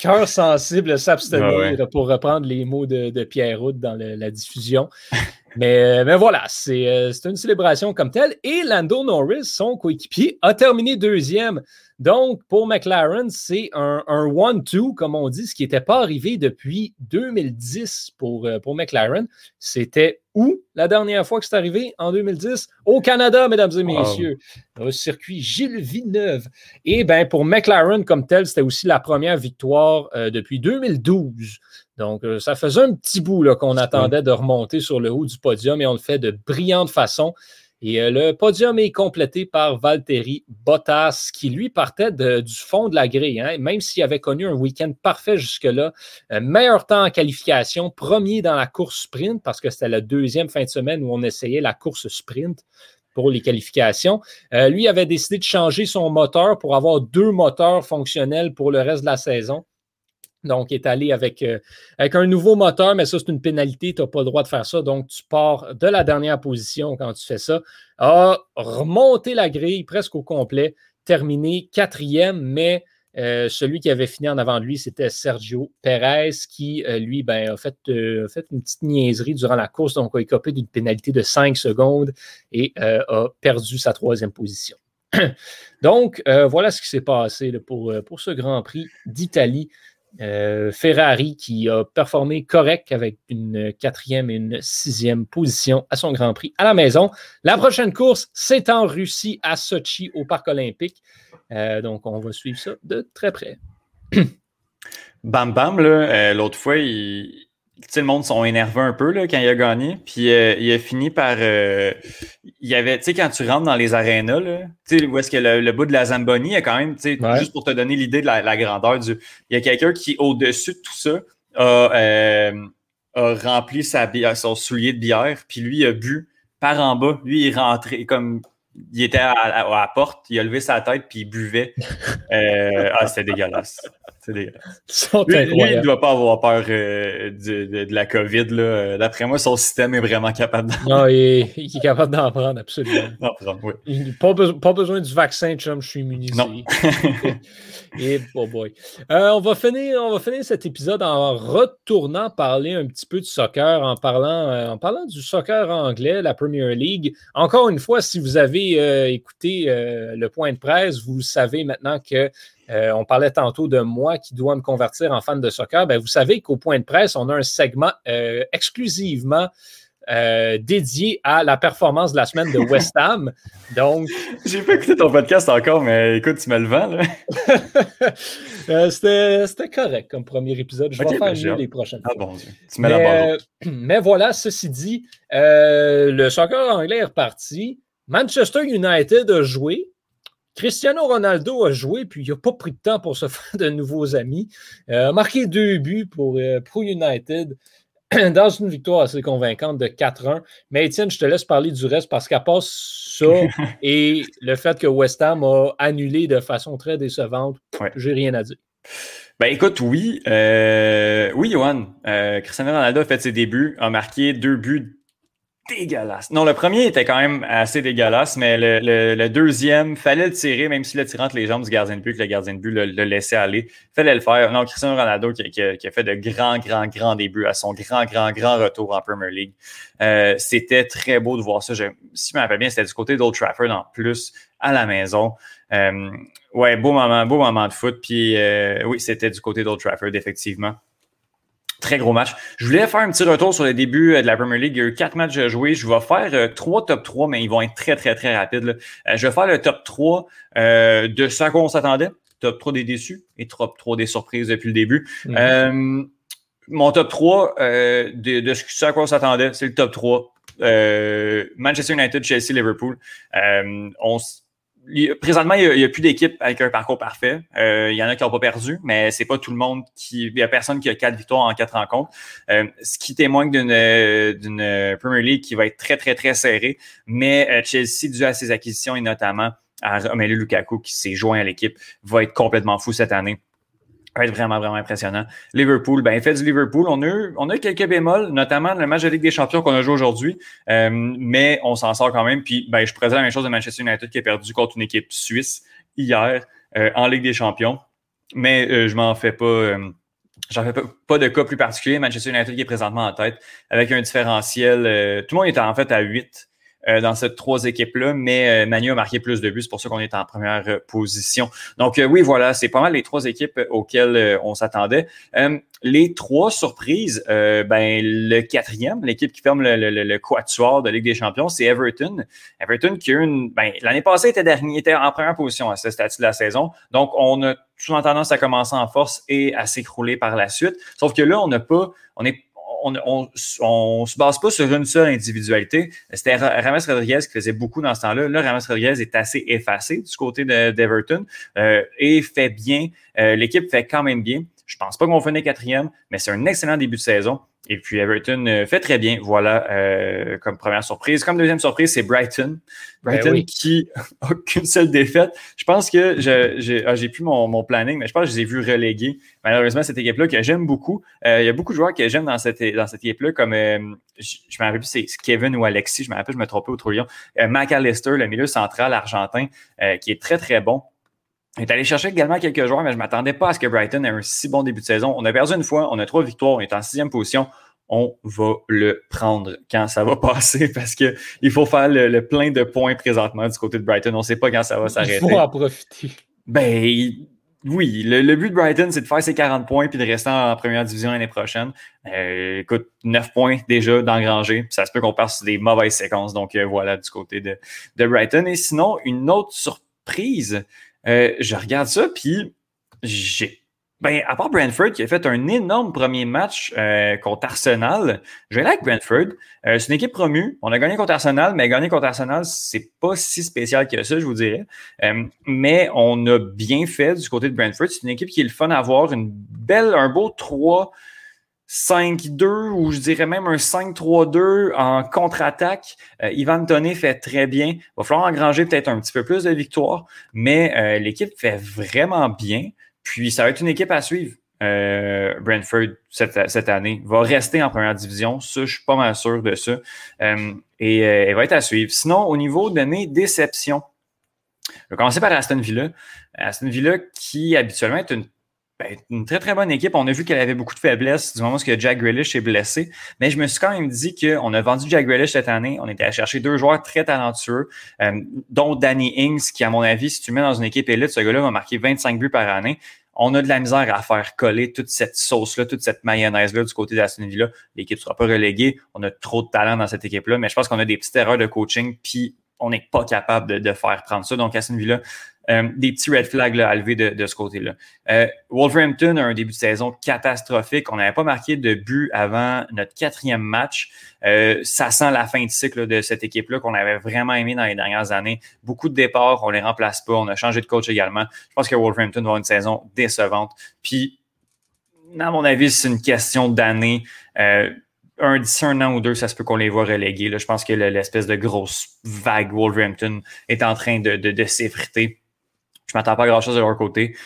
Cœur sensible, s'abstenir ah pour reprendre les mots de, de Pierre Route dans la diffusion. mais, mais voilà, euh, c'est une célébration comme telle. Et Lando Norris, son coéquipier, a terminé deuxième donc, pour McLaren, c'est un, one-two, comme on dit, ce qui n'était pas arrivé depuis 2010 pour, euh, pour McLaren. C'était où la dernière fois que c'est arrivé? En 2010? Au Canada, mesdames et messieurs. Au circuit Gilles Villeneuve. Et bien, pour McLaren comme tel, c'était aussi la première victoire euh, depuis 2012. Donc, euh, ça faisait un petit bout qu'on attendait de remonter sur le haut du podium et on le fait de brillante façon. Et euh, le podium est complété par Valtteri Bottas, qui lui partait du fond de la grille, hein. même s'il avait connu un week-end parfait jusque-là. Euh, meilleur temps en qualification, premier dans la course sprint, parce que c'était la deuxième fin de semaine où on essayait la course sprint pour les qualifications. Euh, lui avait décidé de changer son moteur pour avoir deux moteurs fonctionnels pour le reste de la saison. Donc, est allé avec, euh, avec un nouveau moteur, mais ça, c'est une pénalité. Tu n'as pas le droit de faire ça. Donc, tu pars de la dernière position quand tu fais ça. A remonté la grille presque au complet, terminé quatrième, mais euh, celui qui avait fini en avant de lui, c'était Sergio Perez, qui, euh, lui, ben, a, fait, une petite niaiserie durant la course, donc a écopé d'une pénalité de 5 secondes et a perdu sa troisième position. donc, voilà ce qui s'est passé pour ce Grand Prix d'Italie. Euh, Ferrari qui a performé correct avec une quatrième et une sixième position à son Grand Prix à la maison. La prochaine course, c'est en Russie, à Sochi, au Parc olympique. Euh, donc, on va suivre ça de très près. Bam Bam, euh, l'autre fois, il, sais, le monde sont énervés un peu là, quand il a gagné. Puis euh, il a fini par. Euh, il y avait, tu sais, quand tu rentres dans les arénas, tu sais, où est-ce que le, bout de la Zamboni, a quand même, tu sais, juste pour te donner l'idée de la, grandeur du. Il y a quelqu'un qui, au-dessus de tout ça, a, euh, a rempli sa bière, son soulier de bière, puis lui, il a bu par en bas. Lui, il est rentré comme. Il était à, la porte, il a levé sa tête, puis il buvait. ah, c'était dégueulasse. Lui, il ne doit pas avoir peur euh, de, la COVID. Euh, d'après moi, son système est vraiment capable d'en prendre. Non, il est, capable d'en prendre, absolument. oui. pas, pas, besoin du vaccin, chum, je suis immunisé. Et oh boy. Euh, on, va finir, on va finir cet épisode en retournant parler un petit peu du soccer, en parlant, en parlant du soccer anglais, la Premier League. Encore une fois, si vous avez écouté le point de presse, vous savez maintenant que euh, on parlait tantôt de moi qui dois me convertir en fan de soccer. Ben, vous savez qu'au point de presse, on a un segment euh, exclusivement euh, dédié à la performance de la semaine de West Ham. Donc, j'ai pas écouté ton podcast encore, mais écoute, tu me le vends. c'était, correct comme premier épisode. Je vais faire ben, mieux les prochaines ah, Bon Tu mets mais, mais voilà, ceci dit, le soccer anglais est reparti. Manchester United a joué. Cristiano Ronaldo a joué, puis il n'a pas pris de temps pour se faire de nouveaux amis. Euh, a marqué deux buts pour euh, Pro United dans une victoire assez convaincante de 4-1. Mais Étienne, je te laisse parler du reste parce qu'à part ça et le fait que West Ham a annulé de façon très décevante, j'ai rien à dire. Ben écoute, oui. Euh, oui, Johan. Cristiano Ronaldo a fait ses débuts, a marqué deux buts dégueulasse. Non, le premier était quand même assez dégueulasse, mais le, le, deuxième, fallait le tirer, même si le tirant entre les jambes du gardien de but, que le gardien de but le, laissait aller. Fallait le faire. Non, Cristiano Ronaldo qui, qui, a fait de grands, grands, grands débuts à son grand, grand, grand retour en Premier League. Euh, c'était très beau de voir ça. Si je me rappelle bien, c'était du côté d'Old Trafford en plus, à la maison. Euh, ouais, beau moment, beau moment de foot. Puis euh, oui, c'était du côté d'Old Trafford, effectivement. Très gros match. Je voulais faire un petit retour sur le début euh, de la Premier League. Il y a eu quatre matchs à jouer. Je vais faire euh, trois top 3, mais ils vont être très, très, très rapides. Euh, je vais faire le top 3 de ce à quoi on s'attendait. Top 3 des déçus et top 3 des surprises depuis le début. Mhm. mon top 3 de, de, ce à quoi on s'attendait, c'est le top 3. Manchester United, Chelsea, Liverpool. on présentement, il n'y a, plus d'équipe avec un parcours parfait. Euh, il y en a qui n'ont pas perdu, mais c'est pas tout le monde qui. Il n'y a personne qui a quatre victoires en quatre rencontres. Euh, ce qui témoigne d'une, Premier League qui va être très, très, très serrée. Mais euh, Chelsea, dû à ses acquisitions et notamment à Romelu Lukaku qui s'est joint à l'équipe, va être complètement fou cette année va être vraiment, vraiment impressionnant. Liverpool, ben, fait du Liverpool, on a eu, on a quelques bémols, notamment le match de Ligue des Champions qu'on a joué aujourd'hui, euh, mais on s'en sort quand même. Puis, ben, je présente la même chose de Manchester United qui a perdu contre une équipe suisse hier euh, en Ligue des Champions. Mais euh, je m'en fais pas. J'en fais pas, de cas plus particulier. Manchester United qui est présentement en tête avec un différentiel. tout le monde est en fait à 8 euh, dans cette trois équipes-là, mais euh, Manu a marqué plus de buts, c'est pour ça qu'on est en première euh, position. Donc oui, voilà, c'est pas mal les trois équipes auxquelles on s'attendait. les trois surprises, ben le quatrième, l'équipe qui ferme le, le, le, quatuor de Ligue des Champions, c'est Everton. Everton qui a une, ben, l'année passée était dernier, était en première position à ce statut de la saison. Donc on a souvent tendance à commencer en force et à s'écrouler par la suite. Sauf que là, on n'a pas, on est on ne se base pas sur une seule individualité. C'était Rames Rodriguez qui faisait beaucoup dans ce temps-là. Là, Rames Rodriguez est assez effacé du côté d'Everton euh, et fait bien. Euh, l'équipe fait quand même bien. Je pense pas qu'on finisse quatrième, mais c'est un excellent début de saison. Et puis Everton euh, fait très bien, voilà, euh, comme première surprise. Comme deuxième surprise, c'est Brighton. Ben Brighton qui n'a qu'une seule défaite. Je pense que j'ai ah, plus mon, planning, mais je pense que je les ai vus relégués. Malheureusement, cette équipe-là que j'aime beaucoup. Euh, il y a beaucoup de joueurs que j'aime dans cette, dans cette équipe-là, comme je, me rappelle plus c'est Kevin ou Alexis, je me rappelle, je me trompais au trouillon. McAllister, le milieu central argentin, qui est très, très bon. Est allé chercher également quelques joueurs, mais je ne m'attendais pas à ce que Brighton ait un si bon début de saison. On a perdu une fois, on a trois victoires, on est en sixième position. On va le prendre quand ça va passer parce qu'il faut faire le, plein de points présentement du côté de Brighton. On ne sait pas quand ça va s'arrêter. Il faut en profiter. Ben oui, le, but de Brighton, c'est de faire ses 40 points puis de rester en première division l'année prochaine. Euh, écoute, 9 points déjà d'engranger. Ça se peut qu'on passe des mauvaises séquences. Donc euh, voilà du côté de, de Brighton. Et sinon, une autre surprise euh, je regarde ça, puis j'ai. Ben, à part Brentford qui a fait un énorme premier match euh, contre Arsenal, je vais Brentford. Euh, c'est une équipe promue. On a gagné contre Arsenal, mais gagner contre Arsenal, c'est pas si spécial que ça, je vous dirais. mais on a bien fait du côté de Brentford. C'est une équipe qui est le fun à voir. Une belle, un beau 3 5-2 ou je dirais même un 5-3-2 en contre-attaque. Euh, Ivan Toney fait très bien. Il va falloir engranger peut-être un petit peu plus de victoires, mais euh, l'équipe fait vraiment bien. Puis ça va être une équipe à suivre. Euh, Brentford cette, année va rester en première division. Ça, je suis pas mal sûr de ça. et elle va être à suivre. Sinon, au niveau de mes déceptions, je vais commencer par Aston Villa. Aston Villa qui habituellement est une ben, une très, très bonne équipe. On a vu qu'elle avait beaucoup de faiblesses du moment où Jack Grealish est blessé. Mais je me suis quand même dit qu'on a vendu Jack Grealish cette année. On était à chercher deux joueurs très talentueux, euh, dont Danny Ings, qui, à mon avis, si tu mets dans une équipe élite, ce gars-là va marquer 25 buts par année. On a de la misère à faire coller toute cette sauce-là, toute cette mayonnaise-là du côté d'Aston Villa. L'équipe ne sera pas reléguée. On a trop de talent dans cette équipe-là, mais je pense qu'on a des petites erreurs de coaching, puis on n'est pas capable de, de, faire prendre ça. Donc, Aston Villa, euh, des petits red flags à lever de, ce côté-là. Euh, Wolverhampton a un début de saison catastrophique. On n'avait pas marqué de but avant notre quatrième match. Euh, ça sent la fin de cycle de cette équipe-là qu'on avait vraiment aimé dans les dernières années. Beaucoup de départs, on les remplace pas. On a changé de coach également. Je pense que Wolverhampton va avoir une saison décevante. Puis, à mon avis, c'est une question d'année. Un, un an ou deux, ça se peut qu'on les voit relégués. Là, je pense que l'espèce de grosse vague Wolverhampton est en train de, de, s'effriter. Je m'attends pas à grand-chose de leur côté.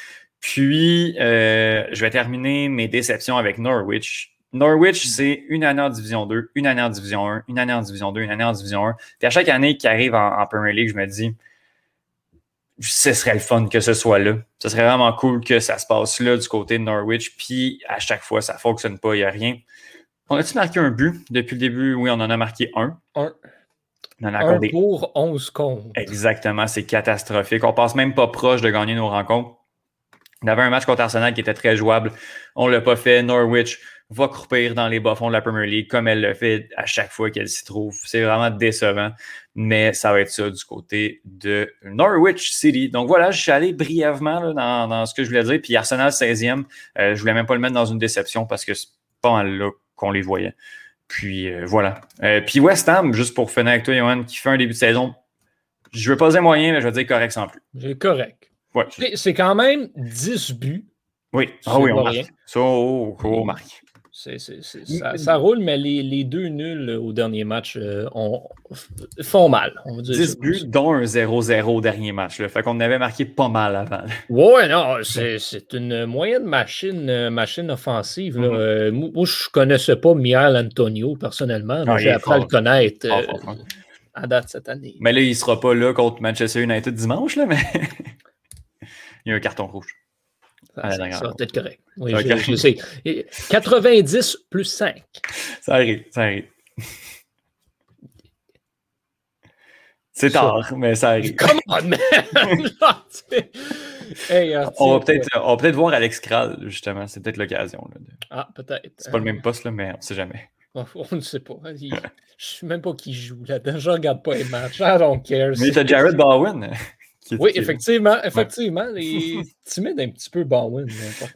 Puis, euh, je vais terminer mes déceptions avec Norwich. Norwich, c'est une année en Division 2, une année en Division 1, une année en Division 2, une année en Division 1. Puis à chaque année qui arrive en, Premier League, je me dis, ce serait le fun que ce soit là. Ce serait vraiment cool que ça se passe là du côté de Norwich. Puis à chaque fois, ça ne fonctionne pas, il n'y a rien. On a-tu marqué un but depuis le début? Oui, on en a marqué un. Un. Un pour 11 contre. Exactement, c'est catastrophique. On passe même pas proche de gagner nos rencontres. On avait un match contre Arsenal qui était très jouable. On ne l'a pas fait. Norwich va croupir dans les bas-fonds de la Premier League comme elle le fait à chaque fois qu'elle s'y trouve. C'est vraiment décevant, mais ça va être ça du côté de Norwich City. Donc voilà, je suis allé brièvement dans, ce que je voulais dire. Puis Arsenal 16e, euh, je voulais même pas le mettre dans une déception parce que c'est pas mal là qu'on les voyait. Puis euh, voilà. Euh, puis West Ham, juste pour finir avec toi, Johan, qui fait un début de saison, Je veux pas dire moyen, mais je vais dire correct sans plus. Correct. Ouais. C'est quand même 10 buts. Oui, ah oui, on marque. Ça, oh, oh, ça, ça, roule, mais les, les, deux nuls au dernier match euh, on, font mal. On va dire 10 buts, dont un 0-0 au dernier match. Là. Fait qu'on avait marqué pas mal avant. Ouais, non, c'est, une moyenne machine, euh, machine offensive. Là. Mm-hmm. Euh, moi, je ne connaissais pas Miel Antonio personnellement. j'ai appris à le connaître euh, à date cette année. Mais là, il ne sera pas là contre Manchester United dimanche, là, mais il y a un carton rouge. Ça, va peut-être correct. Oui, je, sais. 90 plus 5. Ça arrive, ça arrive. C'est tard, mais ça arrive. Come on, man! on va peut-être peut voir Alex Kral, justement. C'est peut-être l'occasion. De... Ah, peut-être. C'est pas le même poste, là, mais on ne sait jamais. On ne sait pas. Je ne sais même pas qui joue là-dedans. Je ne regarde pas les matchs. I don't care. Mais tu as Jared Bowen. Oui, effectivement, effectivement. Il est timide un petit peu, Bowen.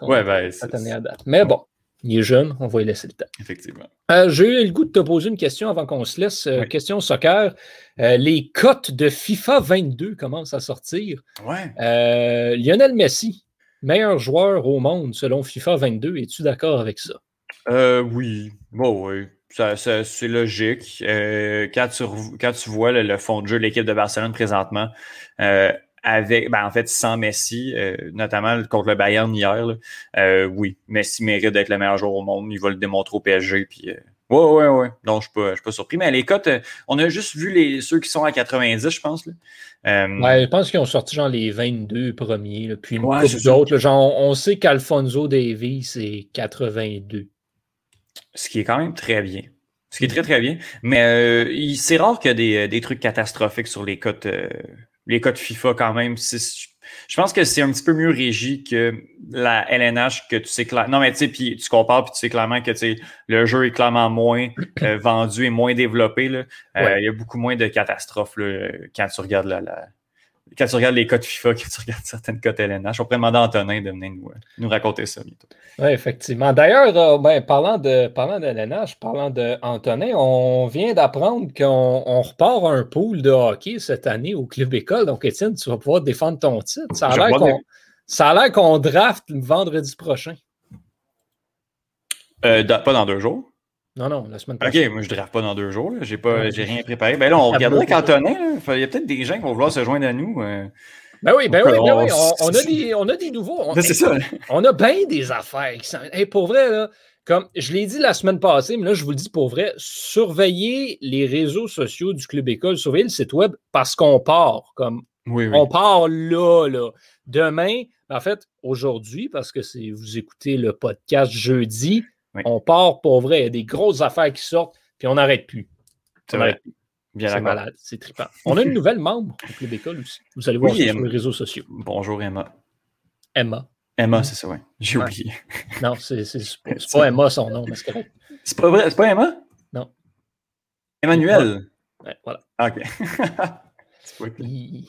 Ouais, ben, à date. Mais bon, il est jeune, on va lui laisser le temps. Effectivement. Euh, J'ai eu le goût de te poser une question avant qu'on se laisse. Euh, question soccer. Euh, les cotes de FIFA 22 commencent à sortir. Ouais. Lionel Messi, meilleur joueur au monde selon FIFA 22. Es-tu d'accord avec ça? oui. Bon, oui. Ça, c'est logique. quand, tu, quand tu vois le, fond de jeu de l'équipe de Barcelone présentement, avec, ben, en fait, sans Messi, euh, notamment contre le Bayern hier, euh, oui, Messi mérite d'être le meilleur joueur au monde. Il va le démontrer au PSG. Puis, euh, ouais, ouais, ouais. Donc, je ne suis, pas surpris. Mais les cotes, on a juste vu les, ceux qui sont à 90, je pense. Là. ouais, je pense qu'ils ont sorti genre les 22 premiers. puis ouais, d'autres. Genre, on sait qu'Alfonso Davies, c'est 82. Ce qui est quand même très bien. Ce qui est très, très bien. Mais c'est rare qu'il y ait des, des, trucs catastrophiques sur les cotes les codes FIFA quand même. Je pense que c'est un petit peu mieux régi que la LNH que tu sais clairement. Non, mais tu sais, puis tu compares, puis tu sais clairement que le jeu est clairement moins euh, vendu et moins développé. Là. Euh, il y a beaucoup moins de catastrophes là, quand tu regardes la, quand tu regardes les codes FIFA, quand tu regardes certaines codes LNH, on pourrait demander à Antonin de venir nous, nous raconter ça bientôt. Oui, effectivement. D'ailleurs, euh, ben, parlant, de, parlant de LNH, parlant d'Antonin, on vient d'apprendre qu'on repart un pool de hockey cette année au Club École. Donc, Étienne, tu vas pouvoir défendre ton titre. Ça a l'air qu'on draft vendredi prochain. Euh, pas dans deux jours. Non, non, la semaine prochaine. OK, moi, je ne pas dans deux jours. Je n'ai rien préparé. Ben là, on regardera Antonin. Il y a peut-être des gens qui vont vouloir se joindre à nous. Euh. Ben oui, ben oui, ben oui. On, a des, on, a des, nouveaux. On, c'est ça. On a bien des affaires. Qui pour vrai, là, comme je l'ai dit la semaine passée, mais là, je vous le dis pour vrai, surveillez les réseaux sociaux du Club École, surveillez le site web parce qu'on part. Comme, On part là, là. Demain, ben, en fait, aujourd'hui, parce que vous écoutez le podcast jeudi, on part pour vrai. Il y a des grosses affaires qui sortent, puis on n'arrête plus. C'est malade, c'est trippant. On a une nouvelle membre au Club École aussi. Vous allez voir sur les réseaux sociaux. Bonjour Emma. Emma. Emma, c'est ça, oui. J'ai oublié. Non, c'est pas, Emma son nom, mais c'est correct. C'est pas vrai? C'est pas Emma? Non. Emmanuel? Ouais, voilà. OK. c'est pas il...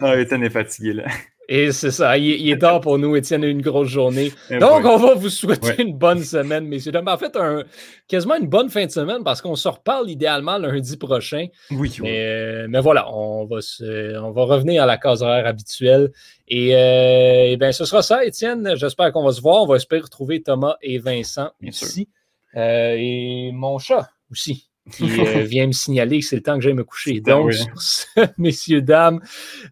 Non, Ethan est fatigué, là. Et c'est ça, il, est tard pour nous. Étienne a eu une grosse journée. Eh Donc, on va vous souhaiter une bonne semaine, messieurs. En fait, un, quasiment une bonne fin de semaine parce qu'on se reparle idéalement lundi prochain. Oui, oui. Mais, mais voilà, on va, se, on va revenir à la case horaire habituelle. Et, euh, et bien, ce sera ça, Étienne. J'espère qu'on va se voir. On va espérer retrouver Thomas et Vincent ici. Euh, et mon chat aussi qui euh, vient me signaler que c'est le temps que j'aille me coucher. Donc, sur ce, messieurs, dames,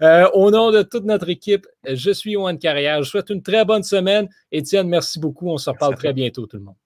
euh, au nom de toute notre équipe, je suis Owen Carrière. Je vous souhaite une très bonne semaine. Étienne, merci beaucoup. On se reparle très bientôt, tout le monde.